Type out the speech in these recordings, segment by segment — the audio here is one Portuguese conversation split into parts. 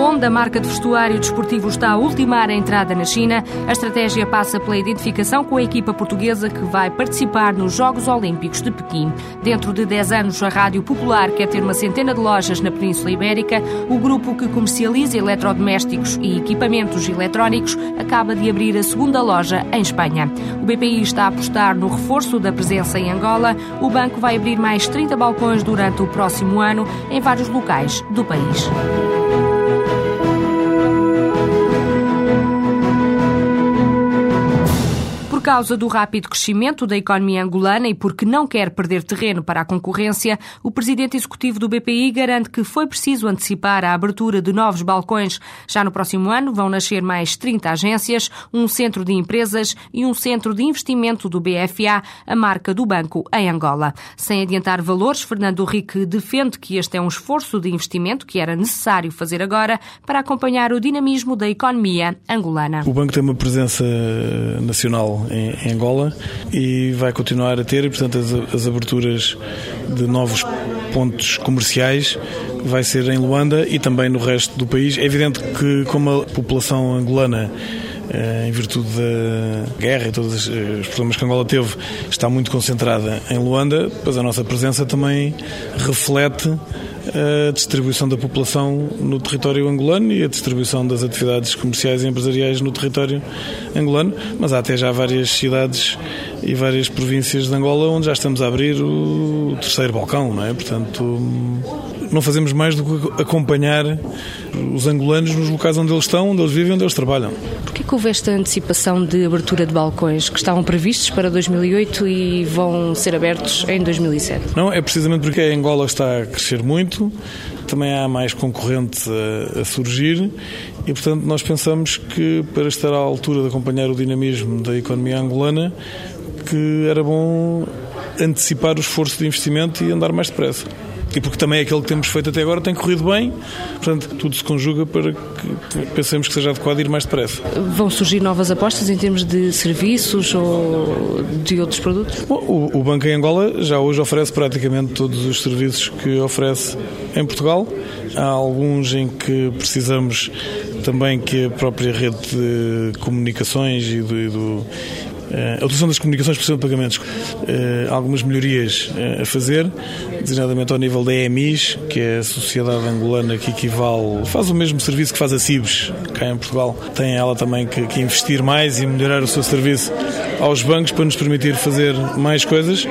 onde a marca de vestuário desportivo está a ultimar a entrada na China, a estratégia passa pela identificação com a equipa portuguesa que vai participar nos Jogos Olímpicos de Pequim. Dentro de 10 anos, a Rádio Popular quer ter uma centena de lojas na Península Ibérica. O grupo que comercializa eletrodomésticos e equipamentos eletrónicos acaba de abrir a segunda loja em Espanha. O BPI está a apostar no reforço da presença em Angola. O banco vai abrir mais 30 balcões durante o próximo ano em vários locais do país. Causa do rápido crescimento da economia angolana e porque não quer perder terreno para a concorrência, o presidente executivo do BPI garante que foi preciso antecipar a abertura de novos balcões. Já no próximo ano vão nascer mais 30 agências, um centro de empresas e um centro de investimento do BFA, a marca do banco em Angola. Sem adiantar valores, Fernando Henrique defende que este é um esforço de investimento que era necessário fazer agora para acompanhar o dinamismo da economia angolana. O banco tem uma presença nacional em, Angola e vai continuar a ter, portanto, as, as aberturas de novos pontos comerciais vai ser em Luanda e também no resto do país. É evidente que, como a população angolana eh, em virtude da guerra e todos os problemas que Angola teve, está muito concentrada em Luanda, pois a nossa presença também reflete a distribuição da população no território angolano e a distribuição das atividades comerciais e empresariais no território angolano, mas há até já várias cidades e várias províncias de Angola onde já estamos a abrir o terceiro balcão, não é? Portanto, não fazemos mais do que acompanhar os angolanos nos locais onde eles estão, onde eles vivem, onde eles trabalham. Porquê que houve esta antecipação de abertura de balcões que estavam previstos para 2008 e vão ser abertos em 2007? Não, é precisamente porque a Angola está a crescer muito, também há mais concorrente a, a, surgir e, portanto, nós pensamos que para estar à altura de acompanhar o dinamismo da economia angolana, que era bom antecipar o esforço de investimento e andar mais depressa e porque também aquilo que temos feito até agora tem corrido bem, portanto, tudo se conjuga para que pensemos que seja adequado ir mais depressa. Vão surgir novas apostas em termos de serviços ou de outros produtos? Bom, o, o Banco em Angola já hoje oferece praticamente todos os serviços que oferece em Portugal. Há alguns em que precisamos também que a própria rede de comunicações e do, e do a utilização das comunicações por cima de pagamentos, eh, algumas melhorias eh, a fazer, designadamente ao nível da EMIS, que é a sociedade angolana que equivale, faz o mesmo serviço que faz a CIBS cá em Portugal. Tem ela também que, que investir mais e melhorar o seu serviço aos bancos para nos permitir fazer mais coisas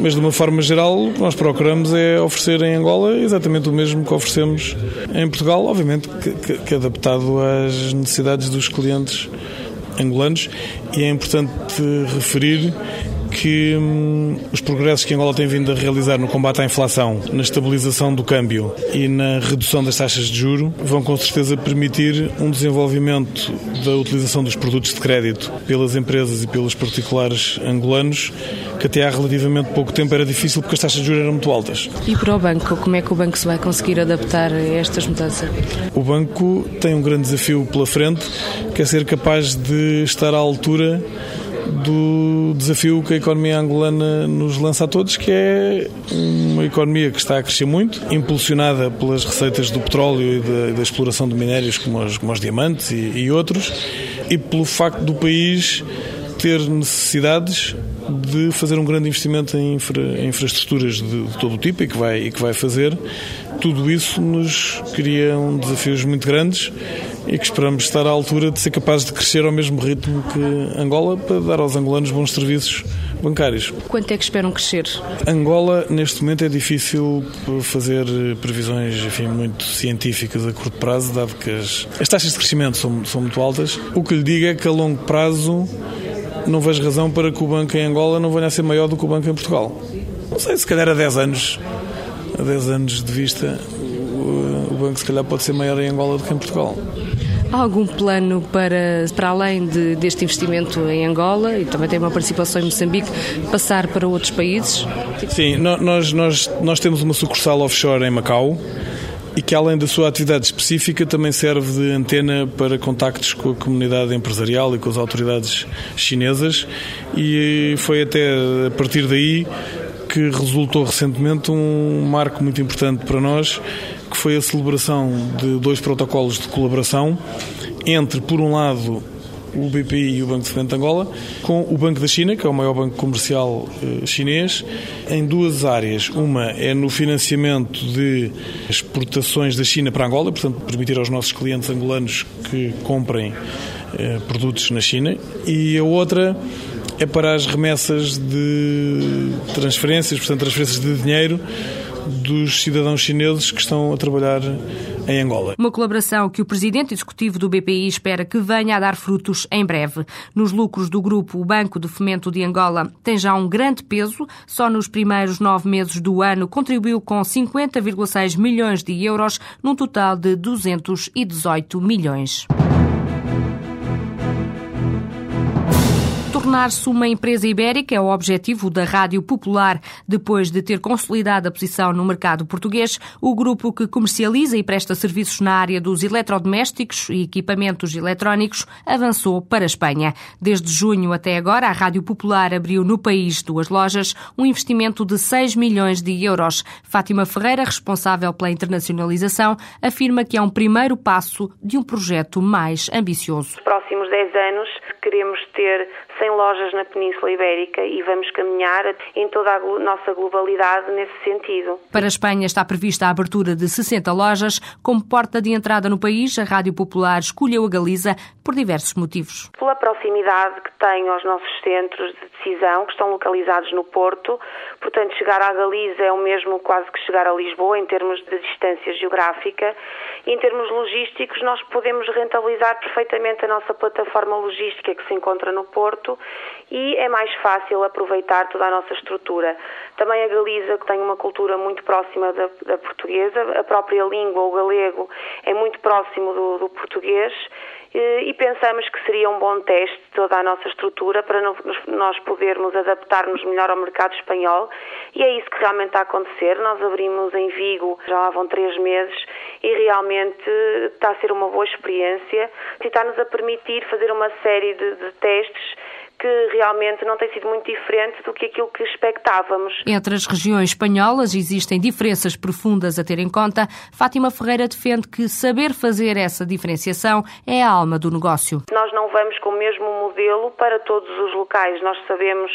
mas de uma forma geral o que nós procuramos é oferecer em Angola exatamente o mesmo que oferecemos em Portugal, obviamente que, que, que adaptado às necessidades dos clientes angolanos e é importante referir que hum, os progressos que Angola tem vindo a realizar no combate à inflação, na estabilização do câmbio e na redução das taxas de juro vão com certeza permitir um desenvolvimento da utilização dos produtos de crédito pelas empresas e pelos particulares angolanos que até há relativamente pouco tempo era difícil porque as taxas de juros eram muito altas. E para o banco, como é que o banco se vai conseguir adaptar a estas mudanças? O banco tem um grande desafio pela frente, que é ser capaz de estar à altura do desafio que a economia angolana nos lança a todos, que é uma economia que está a crescer muito, impulsionada pelas receitas do petróleo e da, da exploração de minérios como os, como os diamantes e, e outros, e pelo facto do país ter necessidades de fazer um grande investimento em, infra, em infraestruturas de, de, todo o tipo e que, vai, e que vai fazer. Tudo isso nos cria um desafios muito grandes e que esperamos estar à altura de ser capazes de crescer ao mesmo ritmo que Angola para dar aos angolanos bons serviços bancários. Quanto é que esperam crescer? Angola, neste momento, é difícil fazer previsões enfim, muito científicas a curto prazo, dado que as, as taxas de crescimento são, são muito altas. O que lhe digo é que a longo prazo não vejo razão para que o banco em Angola não venha a ser maior do que o banco em Portugal. Não sei, se calhar a 10 anos, a 10 anos de vista, o banco se calhar pode ser maior em Angola do que em Portugal. Há algum plano para, para além de, deste investimento em Angola e também tem uma participação em Moçambique, passar para outros países? Sim, nós, nós, nós temos uma sucursal offshore em Macau e que além da sua atividade específica também serve de antena para contactos com a comunidade empresarial e com as autoridades chinesas. E foi até a partir daí que resultou recentemente um marco muito importante para nós que foi a celebração de dois protocolos de colaboração entre, por um lado, o BPI e o Banco de Fomento de Angola, com o Banco da China, que é o maior banco comercial eh, chinês, em duas áreas. Uma é no financiamento de exportações da China para Angola, portanto, permitir aos nossos clientes angolanos que comprem eh, produtos na China, e a outra é para as remessas de transferências, portanto, transferências de dinheiro dos cidadãos chineses que estão a trabalhar em Angola. Uma colaboração que o presidente executivo do BPI espera que venha a dar frutos em breve. Nos lucros do grupo, o Banco de Fomento de Angola tem já um grande peso. Só nos primeiros nove meses do ano contribuiu com 50,6 milhões de euros, num total de 218 milhões. Tornar-se uma empresa ibérica é o objetivo da Rádio Popular. Depois de ter consolidado a posição no mercado português, o grupo que comercializa e presta serviços na área dos eletrodomésticos e equipamentos eletrónicos avançou para a Espanha. Desde junho até agora, a Rádio Popular abriu no país duas lojas, um investimento de 6 milhões de euros. Fátima Ferreira, responsável pela internacionalização, afirma que é um primeiro passo de um projeto mais ambicioso. Nos próximos 10 anos, queremos ter 100 lojas na Península Ibérica e vamos caminhar em toda a nossa globalidade nesse sentido. Para a Espanha está prevista a abertura de 60 lojas. Como porta de entrada no país, a Rádio Popular escolheu a Galiza por diversos motivos. Pela proximidade que tem aos nossos centros de decisão, que estão localizados no Porto, portanto, chegar à Galiza é o mesmo quase que chegar a Lisboa em termos de distância geográfica. E em termos logísticos, nós podemos rentabilizar perfeitamente a nossa plataforma logística que se encontra no Porto e é mais fácil aproveitar toda a nossa estrutura. Também a Galiza, que tem uma cultura muito próxima da, da portuguesa, a própria língua, o galego, é muito próximo do, do português e pensamos que seria um bom teste toda a nossa estrutura para nós podermos adaptar-nos melhor ao mercado espanhol e é isso que realmente está a acontecer. Nós abrimos em Vigo já lá vão três meses e realmente está a ser uma boa experiência e está-nos a permitir fazer uma série de, de testes que realmente não tem sido muito diferente do que aquilo que expectávamos. Entre as regiões espanholas existem diferenças profundas a ter em conta. Fátima Ferreira defende que saber fazer essa diferenciação é a alma do negócio. Nós não vamos com o mesmo modelo para todos os locais. Nós sabemos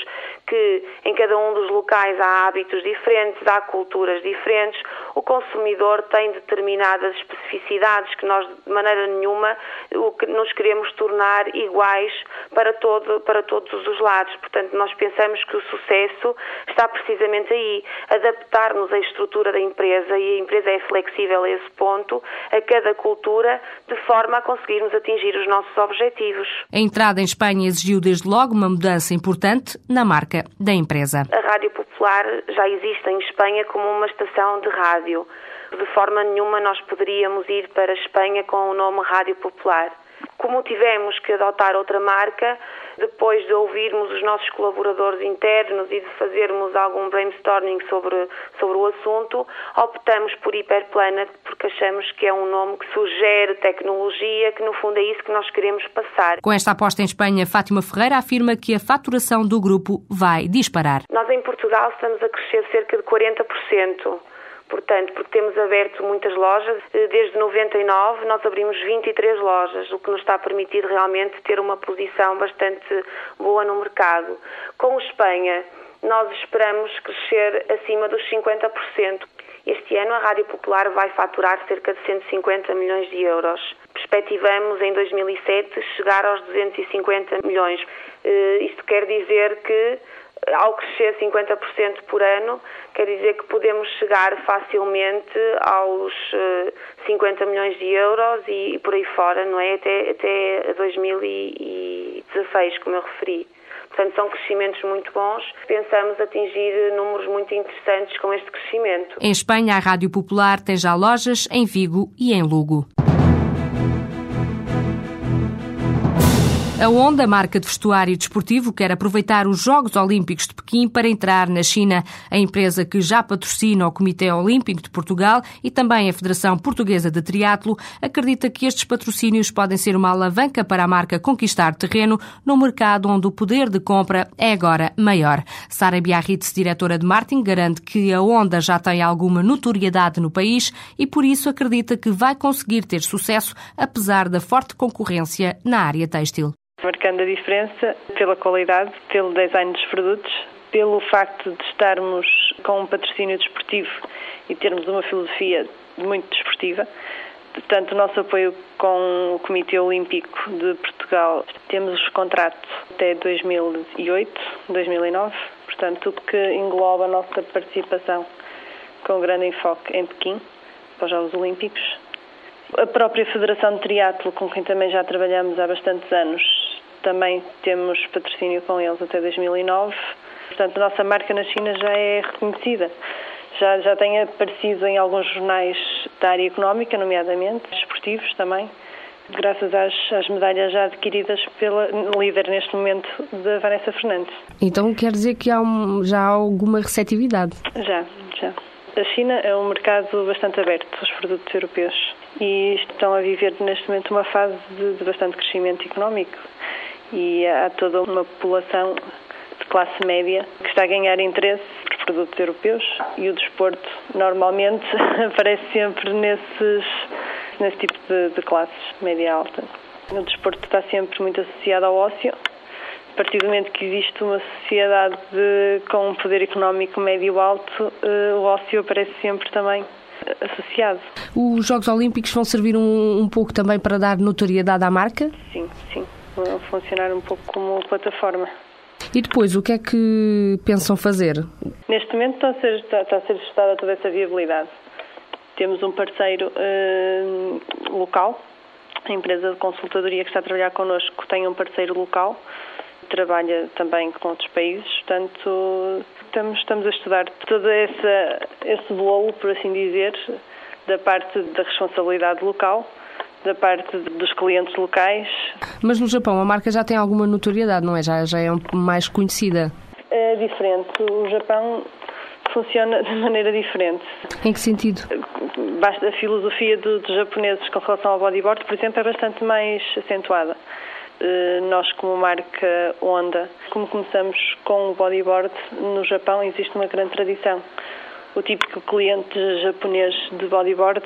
que em cada um dos locais há hábitos diferentes, há culturas diferentes, o consumidor tem determinadas especificidades que nós de maneira nenhuma o que nos queremos tornar iguais para todo para todos os lados. Portanto, nós pensamos que o sucesso está precisamente aí, adaptar-nos à estrutura da empresa e a empresa é flexível a esse ponto, a cada cultura, de forma a conseguirmos atingir os nossos objetivos. A entrada em Espanha exigiu desde logo uma mudança importante na marca da empresa. A Rádio Popular já existe em Espanha como uma estação de rádio. De forma nenhuma nós poderíamos ir para a Espanha com o nome Rádio Popular. Como tivemos que adotar outra marca, depois de ouvirmos os nossos colaboradores internos e de fazermos algum brainstorming sobre, sobre o assunto, optamos por Hyperplanet porque achamos que é um nome que sugere tecnologia, que no fundo é isso que nós queremos passar. Com esta aposta em Espanha, Fátima Ferreira afirma que a faturação do grupo vai disparar. Nós em Portugal estamos a crescer cerca de 40%. Portanto, porque temos aberto muitas lojas, eh, desde 99 nós abrimos 23 lojas, o que nos está a permitir realmente ter uma posição bastante boa no mercado. Com Espanha, nós esperamos crescer acima dos 50%. Este ano a Rádio Popular vai faturar cerca de 150 milhões de euros. Perspectivamos em 2007 chegar aos 250 milhões. Eh, isto quer dizer que ao crescer 50% por ano, quer dizer que podemos chegar facilmente aos 50 eh, milhões de euros e, por aí fora, não é? Até, até 2016, como eu referi. Portanto, são crescimentos muito bons. Pensamos atingir números muito interessantes com este crescimento. Em Espanha, a Rádio Popular tem já lojas em Vigo e em Lugo. A Honda, marca de vestuário desportivo, quer aproveitar os Jogos Olímpicos de Pequim para entrar na China. A empresa que já patrocina o Comitê Olímpico de Portugal e também a Federação Portuguesa de Triatlo acredita que estes patrocínios podem ser uma alavanca para a marca conquistar terreno no mercado onde o poder de compra é agora maior. Sara Biarritz, diretora de marketing, garante que a Honda já tem alguma notoriedade no país e por isso acredita que vai conseguir ter sucesso apesar da forte concorrência na área têxtil marcando a diferença pela qualidade, pelo design dos produtos, pelo facto de estarmos com um patrocínio desportivo e termos uma filosofia muito desportiva. Portanto, o nosso apoio com o Comitê Olímpico de Portugal, temos os contratos até 2008, 2009, portanto, tudo que engloba a nossa participação com grande enfoque em Pequim, para os Jogos Olímpicos. A própria Federação de Triatlo, com quem também já trabalhamos há bastantes anos, também temos patrocínio com eles até 2009. Portanto, a nossa marca na China já é reconhecida. Já, já tem aparecido em alguns jornais da área económica, nomeadamente, esportivos também, graças às, às, medalhas já adquiridas pela líder neste momento da Vanessa Fernandes. Então quer dizer que há um, já há alguma receptividade? Já, já. A China é um mercado bastante aberto aos produtos europeus e estão a viver neste momento uma fase de, de bastante crescimento económico e há toda uma população de classe média que está a ganhar interesse por produtos europeus e o desporto normalmente aparece sempre nesses, nesse tipo de, de classes média alta. O desporto está sempre muito associado ao ócio. A partir do momento que existe uma sociedade de, com um poder económico médio-alto, eh, o ócio aparece sempre também associado. Os Jogos Olímpicos vão servir um, um pouco também para dar notoriedade à marca? Sim, sim funcionar um pouco como plataforma. E depois, o que é que pensam fazer? Neste momento está a ser, está, está a ser toda essa viabilidade. Temos um parceiro uh, local, a empresa de consultadoria que está a trabalhar connosco tem um parceiro local, trabalha também com outros países, portanto estamos, estamos a estudar todo essa, esse bolo, por assim dizer, da parte da responsabilidade local da parte dos clientes locais. Mas no Japão a marca já tem alguma notoriedade, não é? Já, já é mais conhecida? É diferente. O Japão funciona de maneira diferente. Em que sentido? Basta a filosofia do, dos japoneses com relação ao bodyboard, por exemplo, é bastante mais acentuada. Eh, nós, como marca Honda, como começamos com o bodyboard, no Japão existe uma grande tradição. O típico cliente japonês de bodyboard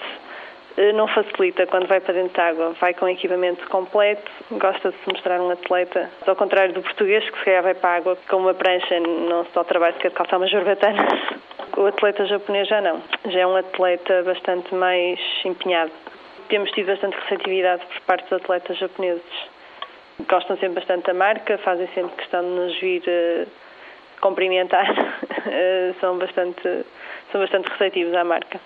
não facilita quando vai para dentro de água. Vai com equipamento completo, gosta de se mostrar um atleta. Ao contrário do português, que se calhar vai para a água com uma prancha, não o trabalho sequer de calçar umas barbatanas. O atleta japonês já não. Já é um atleta bastante mais empenhado. Temos tido bastante receptividade por parte dos atletas japoneses. Gostam sempre bastante da marca, fazem sempre questão de nos vir uh, cumprimentar. uh, são, bastante, são bastante receptivos à marca.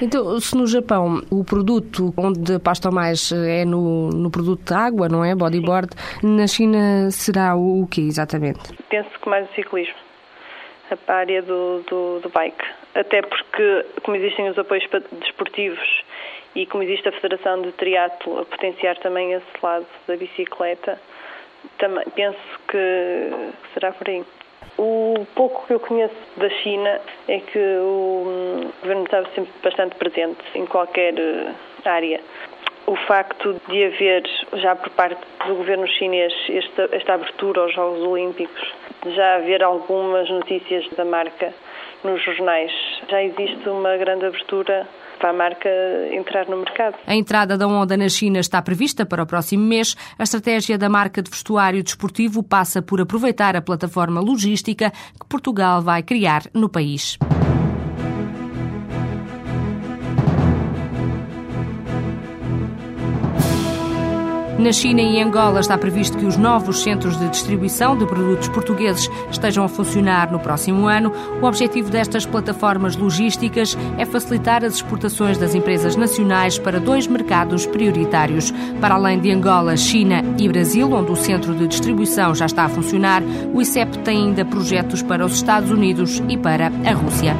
Então, se no Japão o produto onde apostam mais é no, no produto de água, não é? Bodyboard, Sim. na China será o, o quê exatamente? Penso que mais o ciclismo, a área do, do, do bike. Até porque, como existem os apoios desportivos e como existe a Federação de Triatlo a potenciar também esse lado da bicicleta, também penso que será por aí. O pouco que eu conheço da China é que o governo estava sempre bastante presente em qualquer eh, área. O facto de haver, já por parte do governo chinês, esta, esta abertura aos Jogos Olímpicos, já haver algumas notícias da marca nos jornais, já existe uma grande abertura para a marca entrar no mercado. A entrada da Honda na China está prevista para o próximo mês. A estratégia da marca de vestuário desportivo passa por aproveitar a plataforma logística que Portugal vai criar no país. Na China e Angola está previsto que os novos centros de distribuição de produtos portugueses estejam a funcionar no próximo ano. O objetivo destas plataformas logísticas é facilitar as exportações das empresas nacionais para dois mercados prioritários. Para além de Angola, China e Brasil, onde o centro de distribuição já está a funcionar, o ICEP tem ainda projetos para os Estados Unidos e para a Rússia.